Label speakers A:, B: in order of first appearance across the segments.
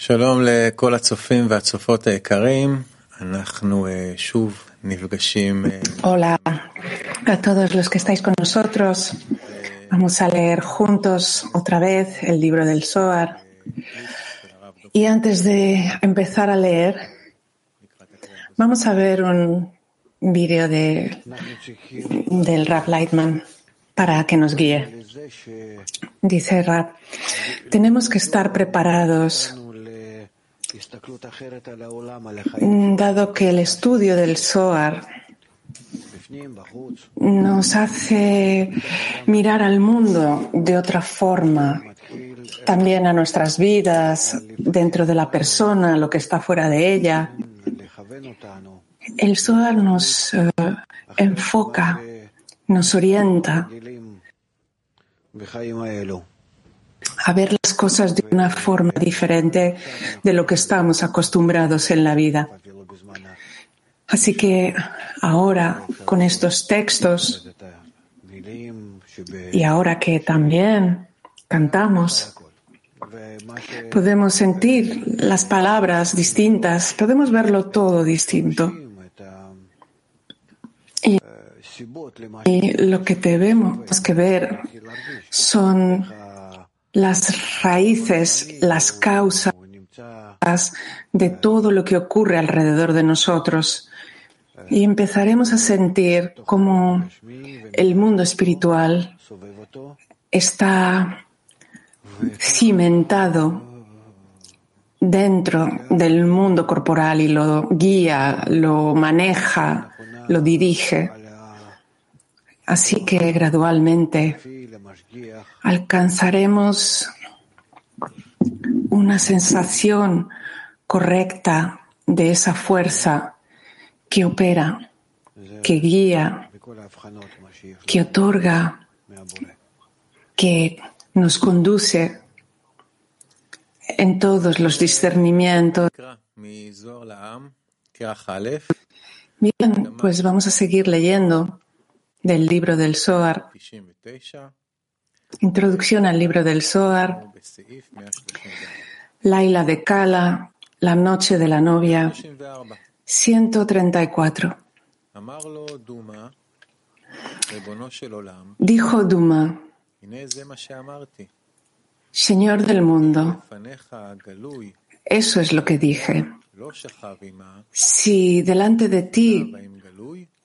A: שלום לכל הצופים והצופות היקרים, אנחנו אה, שוב נפגשים. אה,
B: Hola a todos los que estáis con nosotros. Vamos a leer juntos otra vez el libro del Zohar. Y antes de empezar a leer, vamos a ver un vídeo de, del Rap Lightman para que nos guíe. Dice Rap, tenemos que estar preparados dado que el estudio del Zohar nos hace mirar al mundo de otra forma, también a nuestras vidas, dentro de la persona, lo que está fuera de ella. El Zohar nos eh, enfoca, nos orienta a ver las cosas de una forma diferente de lo que estamos acostumbrados en la vida. Así que ahora, con estos textos, y ahora que también cantamos, podemos sentir las palabras distintas, podemos verlo todo distinto. Y, lo que debemos que ver son las raíces, las causas de todo lo que ocurre alrededor de nosotros y empezaremos a sentir cómo el mundo espiritual está cimentado dentro del mundo corporal y lo guía, lo maneja, lo dirige. Así que gradualmente alcanzaremos una sensación correcta de esa fuerza que opera, que guía, que otorga, que nos conduce en todos los discernimientos. Bien, pues vamos a seguir leyendo del libro del Zohar. Introducción al libro del Zohar. Laila de Kala, la noche de la novia. 134. Dijo Duma, Señor del mundo, eso es lo que dije. Si delante de ti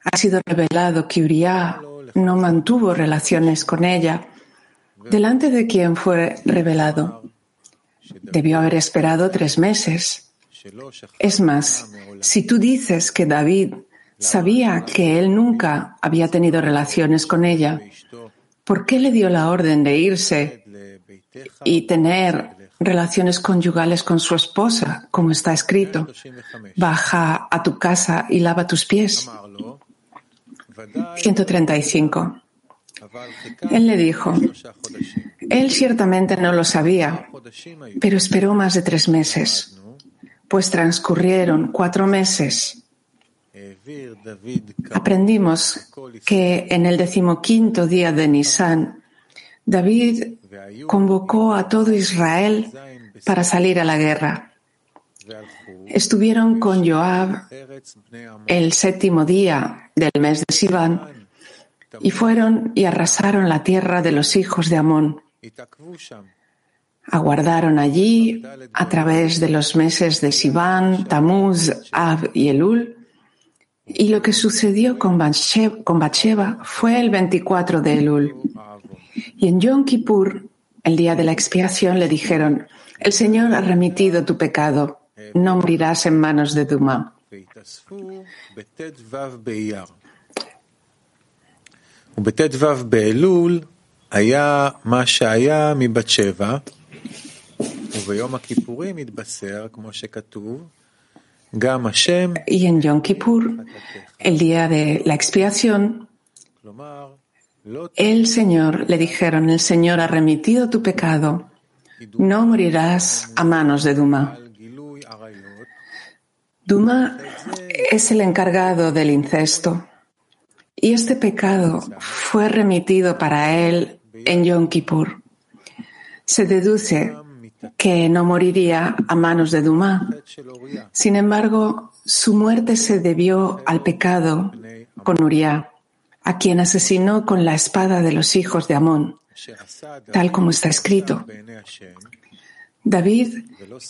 B: ha sido revelado que Uriah no mantuvo relaciones con ella, delante de quien fue revelado, debió haber esperado tres meses. Es más, si tú dices que David sabía que él nunca había tenido relaciones con ella, ¿por qué le dio la orden de irse y tener relaciones conyugales con su esposa, como está escrito? Baja a tu casa y lava tus pies. 135. Él le dijo, él ciertamente no lo sabía, pero esperó más de tres meses, pues transcurrieron cuatro meses. Aprendimos que en el decimoquinto día de Nisan, David convocó a todo Israel para salir a la guerra. Estuvieron con Joab el séptimo día del mes de Sivan y fueron y arrasaron la tierra de los hijos de Amón. Aguardaron allí a través de los meses de Sivan, Tamuz, Ab y Elul. Y lo que sucedió con Bathsheba fue el 24 de Elul. Y en Yom Kippur, el día de la expiación, le dijeron, el Señor ha remitido tu pecado, no morirás en manos de Duma.
A: ובט"ו באלול היה מה שהיה מבת שבע, וביום הכיפורים התבשר, כמו שכתוב, גם השם...
B: Y en Yom Kippur, el día de la expiación, el Señor, le dijeron, el Señor ha remitido tu pecado, no morirás a manos de Duma. Duma es el encargado del incesto. Y este pecado fue remitido para él en Yom Kippur. Se deduce que no moriría a manos de Duma. Sin embargo, su muerte se debió al pecado con Uriah, a quien asesinó con la espada de los hijos de Amón, tal como está escrito. David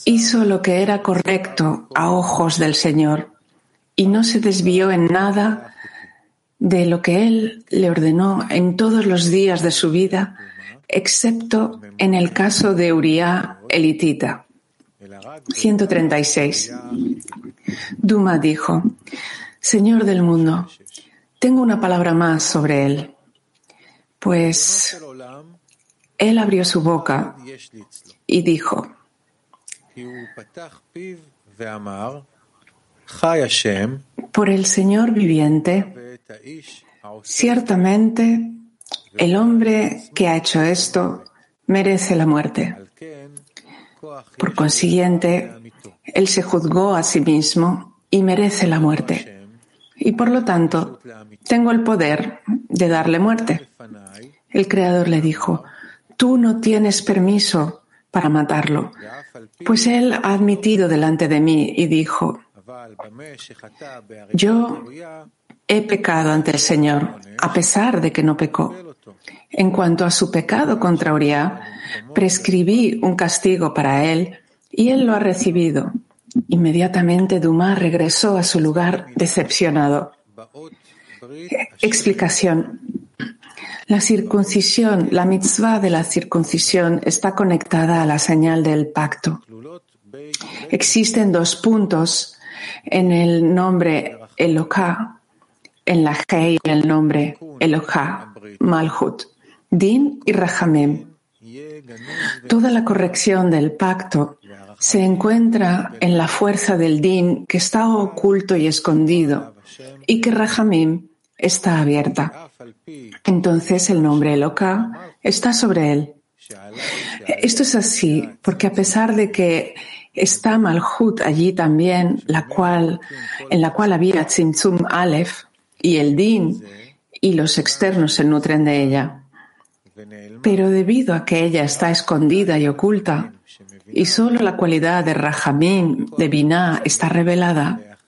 B: hizo lo que era correcto a ojos del Señor y no se desvió en nada de lo que Él le ordenó en todos los días de su vida, excepto en el caso de Uriah elitita. 136. Duma dijo, Señor del mundo, tengo una palabra más sobre él, pues él abrió su boca y dijo, por el Señor viviente, ciertamente el hombre que ha hecho esto merece la muerte. Por consiguiente, él se juzgó a sí mismo y merece la muerte. Y por lo tanto, tengo el poder de darle muerte. El Creador le dijo, tú no tienes permiso para matarlo, pues él ha admitido delante de mí y dijo, yo he pecado ante el Señor, a pesar de que no pecó. En cuanto a su pecado contra Uriah, prescribí un castigo para él y él lo ha recibido. Inmediatamente Dumas regresó a su lugar decepcionado. Explicación. La circuncisión, la mitzvah de la circuncisión está conectada a la señal del pacto. Existen dos puntos en el nombre Eloká, en la Hei el nombre Eloká, Malhut, Din y Rahamem. Toda la corrección del pacto se encuentra en la fuerza del Din que está oculto y escondido y que Rahamim está abierta. Entonces el nombre Eloka está sobre él. Esto es así porque a pesar de que está Malhut allí también, la cual, en la cual había Tzimtzum Aleph y el Din y los externos se nutren de ella. Pero debido a que ella está escondida y oculta, y solo la cualidad de Rahamim, de Binah, está revelada,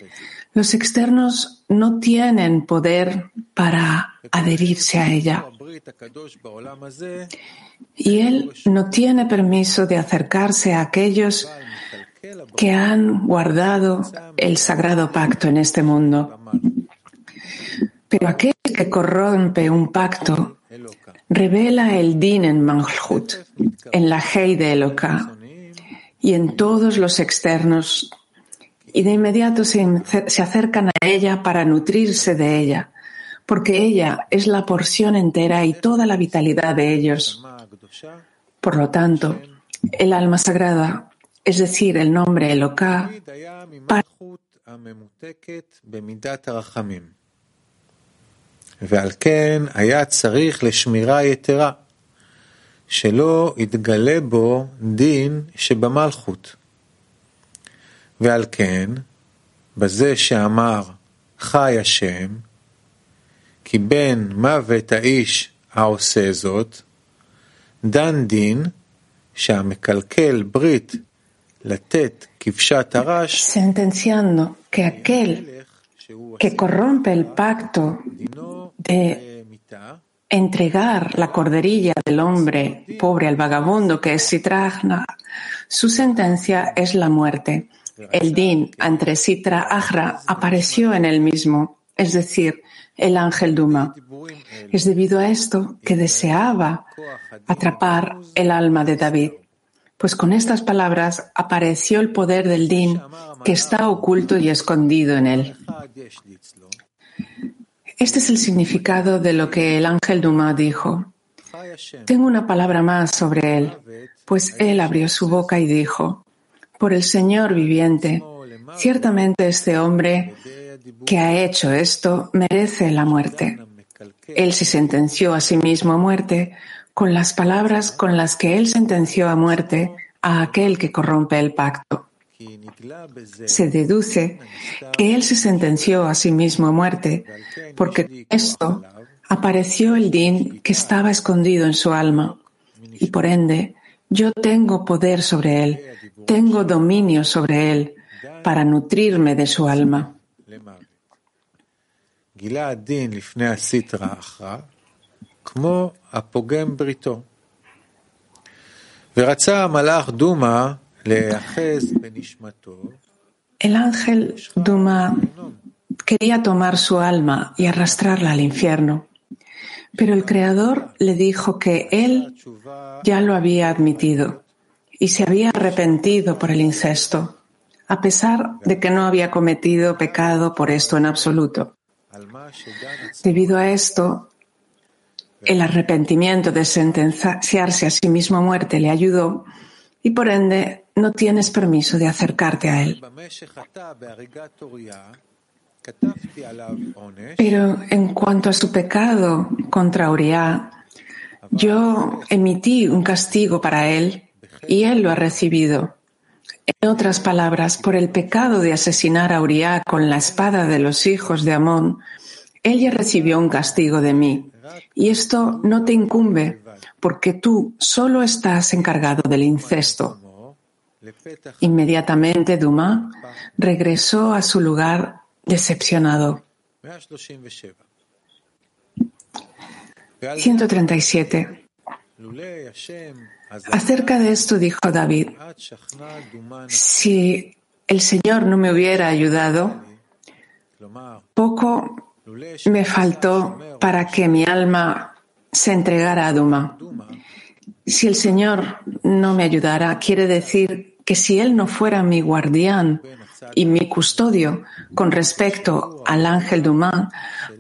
B: los externos no tienen poder para adherirse a ella. Y él no tiene permiso de acercarse a aquellos que han guardado el sagrado pacto en este mundo. Pero aquel que corrompe un pacto revela el din en Manhut, en la Hei de Eloka y en todos los externos, y de inmediato se, se acercan a ella para nutrirse de ella, porque ella es la porción entera y toda la vitalidad de ellos. Por lo tanto, el alma sagrada, es decir, el nombre Eloka, para
A: ועל כן היה צריך לשמירה יתרה, שלא יתגלה בו דין שבמלכות. ועל כן, בזה שאמר חי השם, כי בין מוות האיש העושה זאת, דן דין שהמקלקל ברית לתת כבשת הרש,
B: sentenciando que aquel que corrompe el pacto de entregar la corderilla del hombre pobre al vagabundo que es Sitra su sentencia es la muerte. El din entre Sitra Agra apareció en él mismo, es decir, el ángel Duma. Es debido a esto que deseaba atrapar el alma de David pues con estas palabras apareció el poder del din que está oculto y escondido en él. Este es el significado de lo que el ángel Duma dijo. Tengo una palabra más sobre él, pues él abrió su boca y dijo, por el Señor viviente, ciertamente este hombre que ha hecho esto merece la muerte. Él se sentenció a sí mismo a muerte con las palabras con las que él sentenció a muerte a aquel que corrompe el pacto. Se deduce que él se sentenció a sí mismo a muerte porque con esto apareció el din que estaba escondido en su alma y por ende Yo tengo poder sobre él, tengo dominio sobre él para nutrirme de su alma. El ángel Duma quería tomar su alma y arrastrarla al infierno, pero el Creador le dijo que él ya lo había admitido y se había arrepentido por el incesto, a pesar de que no había cometido pecado por esto en absoluto. Debido a esto, el arrepentimiento de sentenciarse a sí mismo a muerte le ayudó y por ende no tienes permiso de acercarte a él. Pero en cuanto a su pecado contra Uriah, yo emití un castigo para él y él lo ha recibido. En otras palabras, por el pecado de asesinar a Uriah con la espada de los hijos de Amón, ella recibió un castigo de mí. Y esto no te incumbe, porque tú solo estás encargado del incesto. Inmediatamente Duma regresó a su lugar decepcionado. 137. Acerca de esto dijo David, si el Señor no me hubiera ayudado, poco me faltó para que mi alma se entregara a Duma. Si el Señor no me ayudara, quiere decir que si Él no fuera mi guardián y mi custodio con respecto al ángel Duma,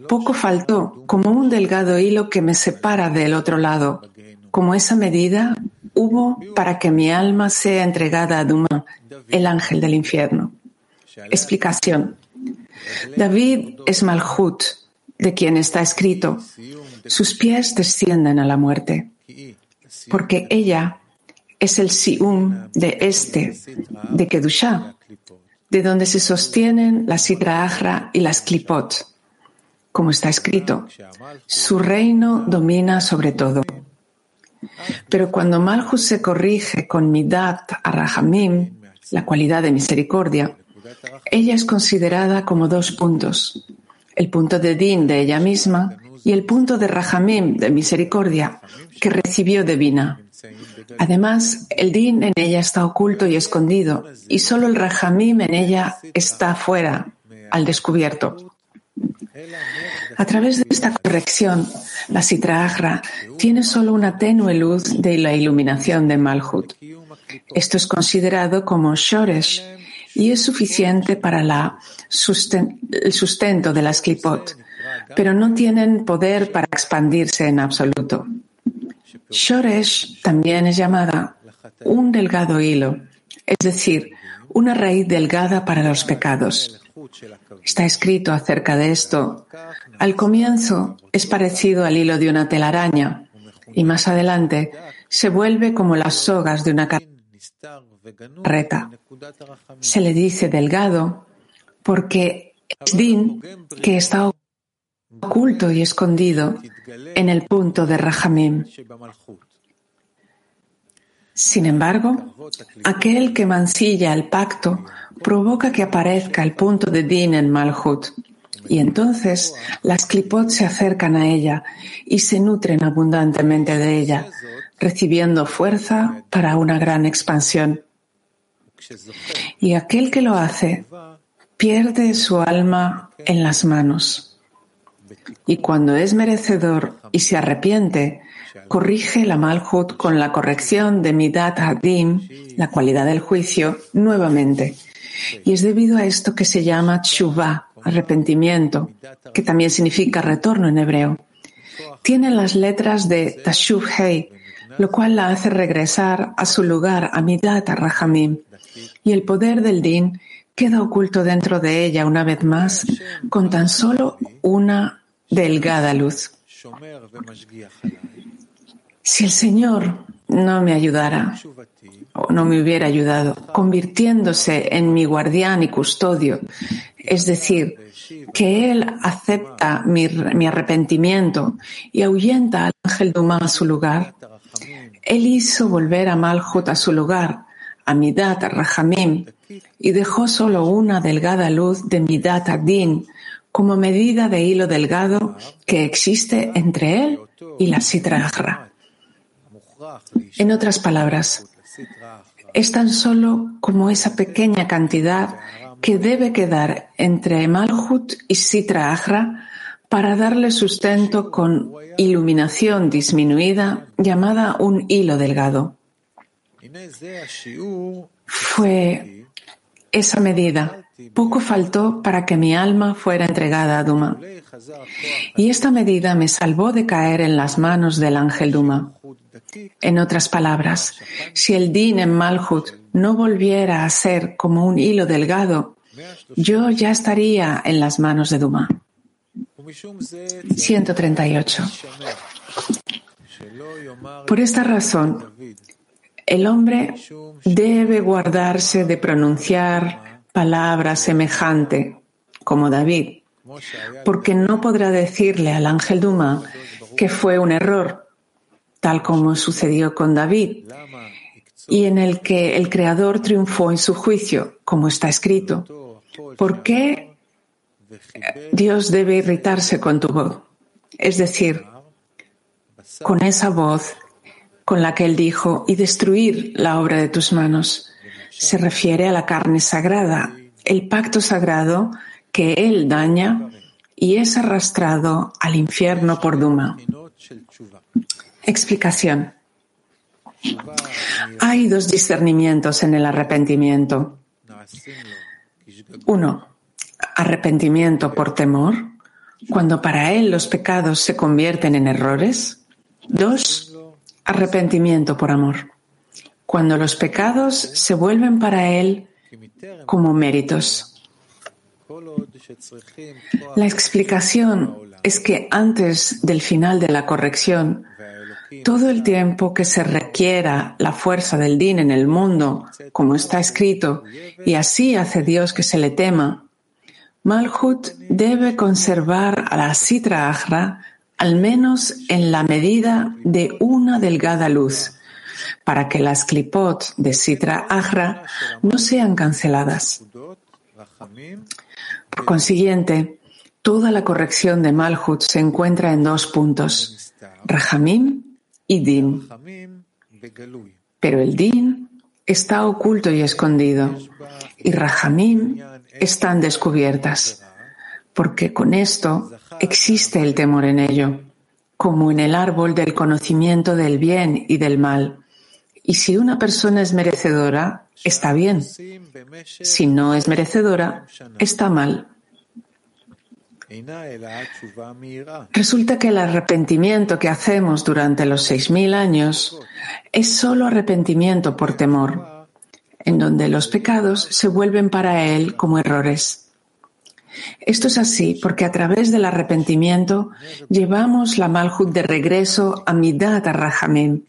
B: poco faltó como un delgado hilo que me separa del otro lado. Como esa medida hubo para que mi alma sea entregada a Duma, el ángel del infierno. Explicación. David es Malhut, de quien está escrito, sus pies descienden a la muerte, porque ella es el sium de este, de Kedushá, de donde se sostienen la Sidra y las Klipot. Como está escrito, su reino domina sobre todo. Pero cuando Malchus se corrige con Midat a Rahamim, la cualidad de misericordia, ella es considerada como dos puntos, el punto de Din de ella misma y el punto de Rahamim de misericordia que recibió de Bina. Además, el Din en ella está oculto y escondido y solo el Rahamim en ella está fuera, al descubierto. A través de esta corrección, la Sitra tiene solo una tenue luz de la iluminación de Malhut. Esto es considerado como Shoresh y es suficiente para el sustento de las klipot, pero no tienen poder para expandirse en absoluto. Shoresh también es llamada un delgado hilo, es decir, una raíz delgada para los pecados. Está escrito acerca de esto. Al comienzo es parecido al hilo de una telaraña y más adelante se vuelve como las sogas de una carreta. Se le dice delgado porque es din que está oculto y escondido en el punto de Rahamim. Sin embargo, aquel que mancilla el pacto provoca que aparezca el punto de Din en Malhut, y entonces las clipot se acercan a ella y se nutren abundantemente de ella, recibiendo fuerza para una gran expansión. Y aquel que lo hace pierde su alma en las manos. Y cuando es merecedor y se arrepiente, corrige la Malhut con la corrección de Midat Hadim, la cualidad del juicio, nuevamente. Y es debido a esto que se llama Tshuva, arrepentimiento, que también significa retorno en hebreo. Tiene las letras de Tashuv Hei, lo cual la hace regresar a su lugar, a Midat Rahamim. Y el poder del Din queda oculto dentro de ella una vez más con tan solo una delgada luz. Si el Señor no me ayudara o no me hubiera ayudado, convirtiéndose en mi guardián y custodio, es decir, que Él acepta mi, arrepentimiento y ahuyenta al ángel Duma a su lugar, Él hizo volver a Malhut a su lugar, a Midat Rahamim, y dejó solo una delgada luz de Midat Adin como medida de hilo delgado que existe entre él y la Sitra Achra. En otras palabras, es tan solo como esa pequeña cantidad que debe quedar entre Malhut y Sitra Achra para darle sustento con iluminación disminuida llamada un hilo delgado. Fue esa medida. Poco faltó para que mi alma fuera entregada a Duma. Y esta medida me salvó de caer en las manos del ángel Duma. En otras palabras, si el din en Malhut no volviera a ser como un hilo delgado, yo ya estaría en las manos de Duma. 138. Por esta razón, el hombre debe guardarse de pronunciar palabras semejante como David, porque no podrá decirle al ángel Duma que fue un error, tal como sucedió con David, y en el que el Creador triunfó en su juicio, como está escrito. ¿Por qué Dios debe irritarse con tu voz? Es decir, con esa voz con la que él dijo, y destruir la obra de tus manos. Se refiere a la carne sagrada, el pacto sagrado que él daña y es arrastrado al infierno por Duma. Explicación. Hay dos discernimientos en el arrepentimiento. Uno, arrepentimiento por temor, cuando para él los pecados se convierten en errores. Dos, arrepentimiento por amor, cuando los pecados se vuelven para Él como méritos. La explicación es que antes del final de la corrección, todo el tiempo que se requiera la fuerza del din en el mundo, como está escrito, y así hace Dios que se le tema, Malhut debe conservar a la Sitra Agra al menos en la medida de una delgada luz, para que las clipot de Sitra Agra no sean canceladas. Por consiguiente, toda la corrección de Malhut se encuentra en dos puntos, Rahamim y Din. Pero el Din está oculto y escondido, y Rahamim están descubiertas, porque con esto existe el temor en ello, como en el árbol del conocimiento del bien y del mal. Y si una persona es merecedora, está bien. Si no es merecedora, está mal. Resulta que el arrepentimiento que hacemos durante los seis mil años es solo arrepentimiento por temor, en donde los pecados se vuelven para él como errores. Esto es así porque a través del arrepentimiento llevamos la Malhut de regreso a Midat Rahamim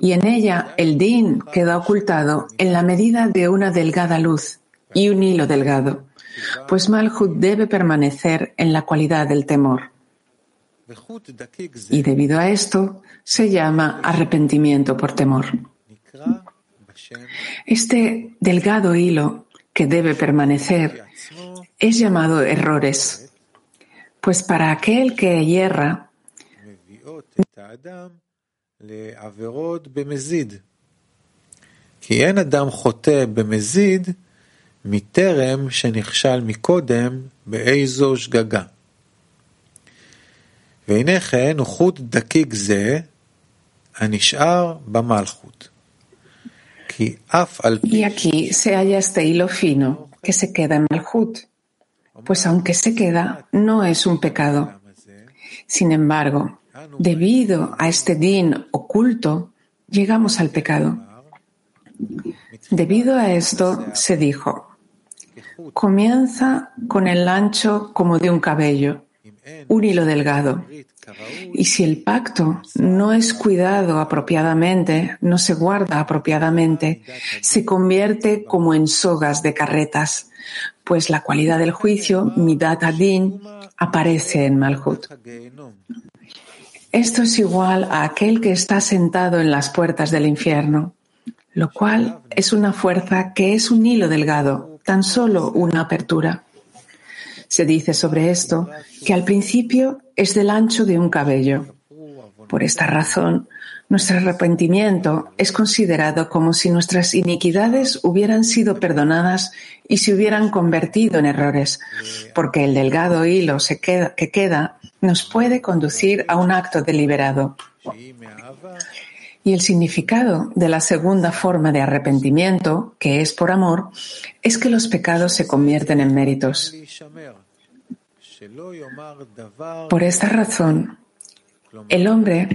B: y en ella el Din queda ocultado en la medida de una delgada luz y un hilo delgado, pues Malhut debe permanecer en la cualidad del temor. Y debido a esto se llama arrepentimiento por temor. Este delgado hilo que debe permanecer es llamado errores, pues para aquel que hierra,
A: כי אין אדם חוטא במזיד מטרם שנכשל מקודם באיזו שגגה. והנה כן הוא חוט דקיק זה הנשאר במלכות. כי אף על
B: פי... Y aquí se halla este hilo fino que se queda en Malhut, pues aunque se queda, no es un pecado. Sin embargo, debido a este din oculto, llegamos al pecado. Debido a esto, se dijo, comienza con el ancho como de un cabello, un hilo delgado. Y si el pacto no es cuidado apropiadamente, no se guarda apropiadamente, se convierte como en sogas de carretas pues la cualidad del juicio, Midat Adin, aparece en Malhut. Esto es igual a aquel que está sentado en las puertas del infierno, lo cual es una fuerza que es un hilo delgado, tan solo una apertura. Se dice sobre esto que al principio es del ancho de un cabello. Por esta razón, nuestro arrepentimiento es considerado como si nuestras iniquidades hubieran sido perdonadas y se hubieran convertido en errores, porque el delgado hilo que queda nos puede conducir a un acto deliberado. Y el significado de la segunda forma de arrepentimiento, que es por amor, es que los pecados se convierten en méritos. Por esta razón, el hombre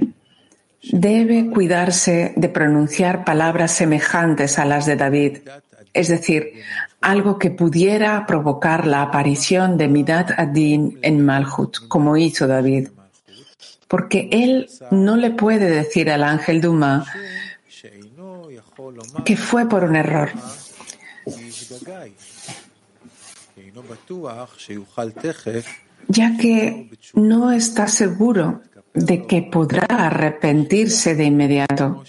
B: debe cuidarse de pronunciar palabras semejantes a las de David, es decir, algo que pudiera provocar la aparición de Midat Adin en Malhut, como hizo David. Porque él no le puede decir al ángel Duma que fue por un error. Ya que no está seguro de que podrá arrepentirse de inmediato,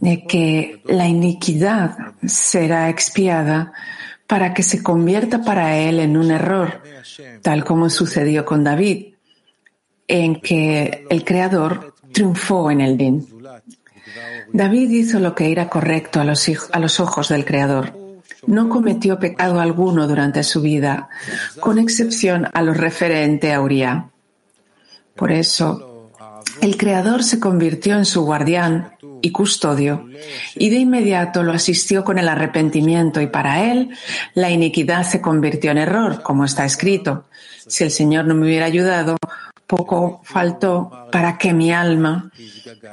B: de que la iniquidad será expiada para que se convierta para él en un error, tal como sucedió con David, en que el Creador triunfó en el din. David hizo lo que era correcto a los, a los ojos del Creador. No cometió pecado alguno durante su vida, con excepción a lo referente a Uriah. Por eso, el Creador se convirtió en su guardián y custodio, y de inmediato lo asistió con el arrepentimiento, y para él la iniquidad se convirtió en error, como está escrito. Si el Señor no me hubiera ayudado, poco faltó para que mi alma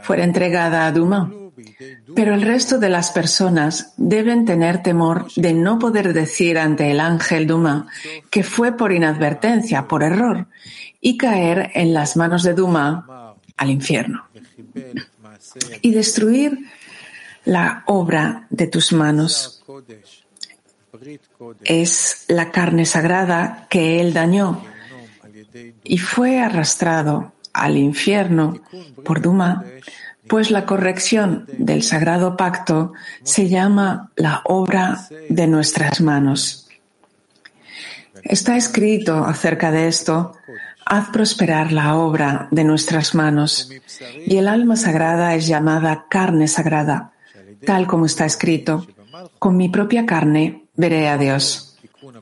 B: fuera entregada a Duma. Pero el resto de las personas deben tener temor de no poder decir ante el ángel Duma que fue por inadvertencia, por error, y caer en las manos de Duma al infierno y destruir la obra de tus manos. Es la carne sagrada que él dañó y fue arrastrado al infierno por Duma, pues la corrección del sagrado pacto se llama la obra de nuestras manos. Está escrito acerca de esto Haz prosperar la obra de nuestras manos. Y el alma sagrada es llamada carne sagrada, tal como está escrito, con mi propia carne veré a Dios,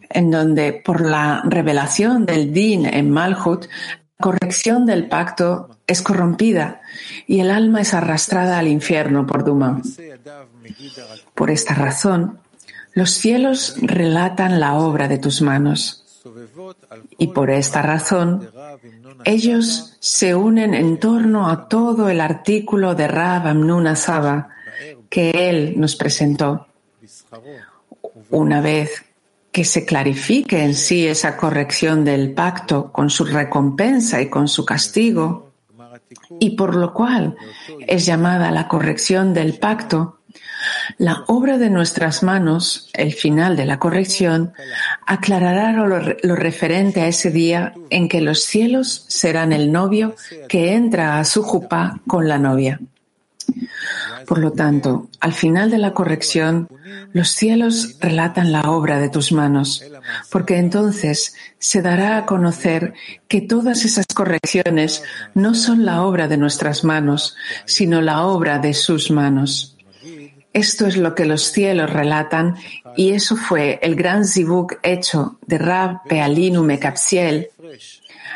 B: en donde por la revelación del din en Malhut, la corrección del pacto es corrompida y el alma es arrastrada al infierno por Duma. Por esta razón, los cielos relatan la obra de tus manos. Y por esta razón, ellos se unen en torno a todo el artículo de Rab Amnun Saba que él nos presentó. Una vez que se clarifique en sí esa corrección del pacto con su recompensa y con su castigo, y por lo cual es llamada la corrección del pacto, la obra de nuestras manos, el final de la corrección, aclarará lo, referente a ese día en que los cielos serán el novio que entra a su jupá con la novia. Por lo tanto, al final de la corrección, los cielos relatan la obra de tus manos, porque entonces se dará a conocer que todas esas correcciones no son la obra de nuestras manos, sino la obra de sus manos. Esto es lo que los cielos relatan y eso fue el gran zibuk hecho de Rab Pealinu Mekapsiel.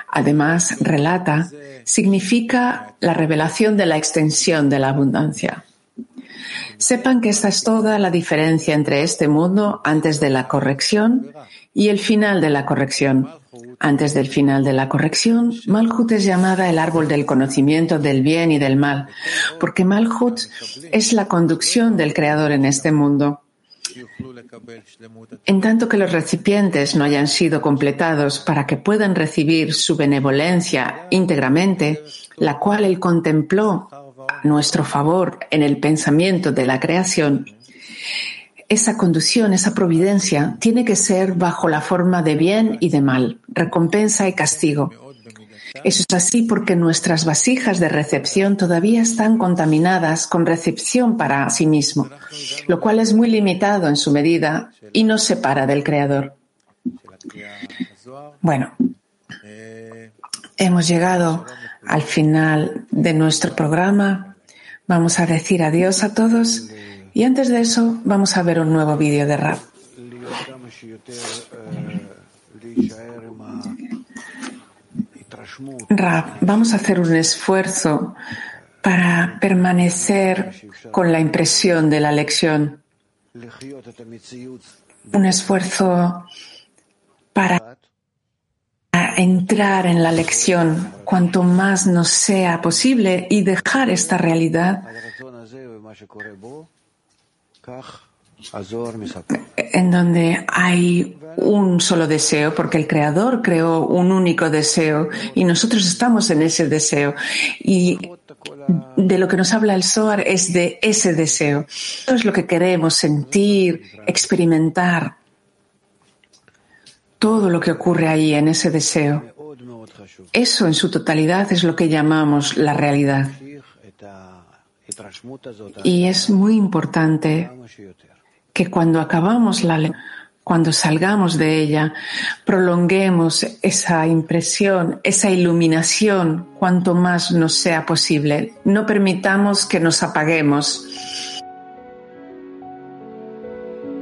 B: Además, relata, significa la revelación de la extensión de la abundancia. Sepan que esta es toda la diferencia entre este mundo antes de la corrección y el final de la corrección. Antes del final de la corrección, Malhut es llamada el árbol del conocimiento del bien y del mal, porque Malhut es la conducción del Creador en este mundo. En tanto que los recipientes no hayan sido completados para que puedan recibir su benevolencia íntegramente, la cual Él contempló a nuestro favor en el pensamiento de la creación, esa conducción, esa providencia, tiene que ser bajo la forma de bien y de mal, recompensa y castigo. Eso es así porque nuestras vasijas de recepción todavía están contaminadas con recepción para sí mismo, lo cual es muy limitado en su medida y nos separa del Creador. Bueno, hemos llegado al final de nuestro programa. Vamos a decir adiós a todos y antes de eso vamos a ver un nuevo vídeo de rap. Rab, vamos a hacer un esfuerzo para permanecer con la impresión de la lección. Un esfuerzo para entrar en la lección cuanto más nos sea posible y dejar esta realidad en donde hay un solo deseo, porque el Creador creó un único deseo y nosotros estamos en ese deseo. Y de lo que nos habla el Zohar es de ese deseo. Eso es lo que queremos sentir, experimentar. Todo lo que ocurre ahí en ese deseo. Eso en su totalidad es lo que llamamos la realidad. Y es muy importante que cuando acabamos la cuando salgamos de ella, prolonguemos esa impresión, esa iluminación cuanto más nos sea posible. No permitamos que nos apaguemos.